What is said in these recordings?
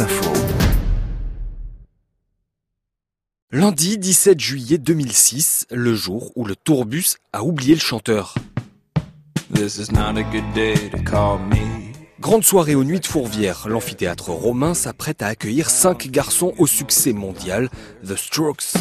Info. Lundi 17 juillet 2006, le jour où le tourbus a oublié le chanteur. Grande soirée aux Nuits de Fourvière, l'amphithéâtre romain s'apprête à accueillir cinq garçons au succès mondial, The Strokes.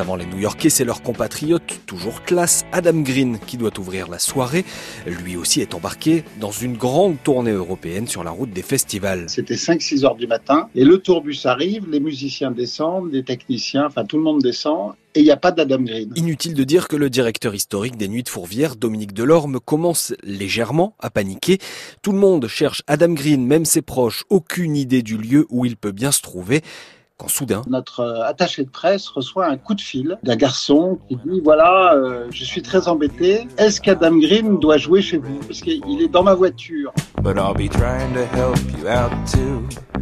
Avant les New-Yorkais, c'est leur compatriote, toujours classe, Adam Green, qui doit ouvrir la soirée. Lui aussi est embarqué dans une grande tournée européenne sur la route des festivals. C'était 5-6 heures du matin et le tourbus arrive, les musiciens descendent, les techniciens, enfin tout le monde descend et il n'y a pas d'Adam Green. Inutile de dire que le directeur historique des Nuits de Fourvière, Dominique Delorme, commence légèrement à paniquer. Tout le monde cherche Adam Green, même ses proches, aucune idée du lieu où il peut bien se trouver quand soudain... Notre euh, attaché de presse reçoit un coup de fil d'un garçon qui dit, voilà, euh, je suis très embêté, est-ce qu'Adam Green doit jouer chez vous? Parce qu'il est dans ma voiture. But I'll be trying to help you out too.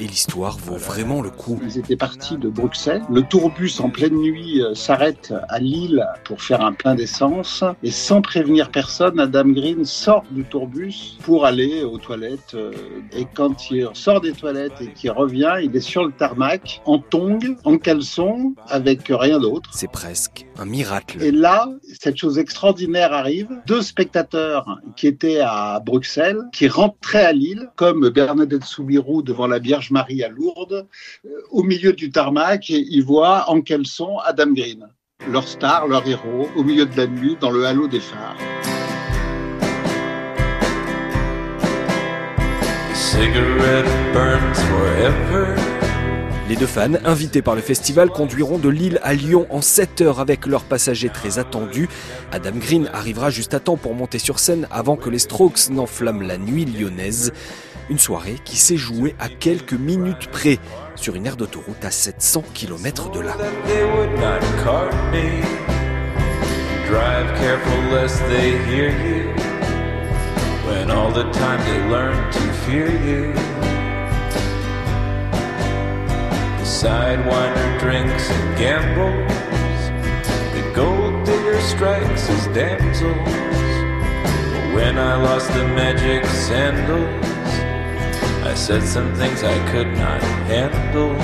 Et l'histoire vaut vraiment le coup. Ils étaient partis de Bruxelles. Le tourbus en pleine nuit euh, s'arrête à Lille pour faire un plein d'essence. Et sans prévenir personne, Adam Green sort du tourbus pour aller aux toilettes. Euh, et quand il sort des toilettes et qu'il revient, il est sur le tarmac, en tongs, en caleçon, avec rien d'autre. C'est presque un miracle. Et là, cette chose extraordinaire arrive. Deux spectateurs qui étaient à Bruxelles, qui rentraient à Lille, comme Bernadette Soubirou devant la Vierge Marie à Lourdes, euh, au milieu du tarmac, ils voient en caleçon Adam Green, leur star, leur héros, au milieu de la nuit, dans le halo des phares. Les deux fans, invités par le festival, conduiront de Lille à Lyon en 7 heures avec leurs passagers très attendus. Adam Green arrivera juste à temps pour monter sur scène avant que les Strokes n'enflamment la nuit lyonnaise. Une soirée qui s'est jouée à quelques minutes près sur une aire d'autoroute à 700 km de là. Sidewinder drinks and gambles. The gold digger strikes his damsels. When I lost the magic sandals, I said some things I could not handle.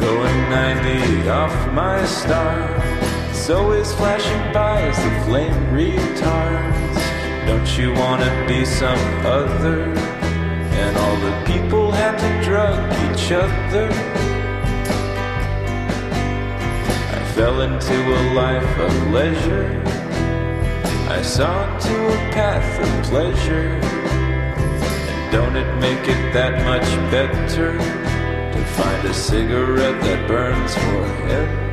Going 90 off my star. So is flashing by as the flame retards. Don't you wanna be some other? And all the people had to drug each other. I fell into a life of leisure. I saw to a path of pleasure. And don't it make it that much better to find a cigarette that burns forever?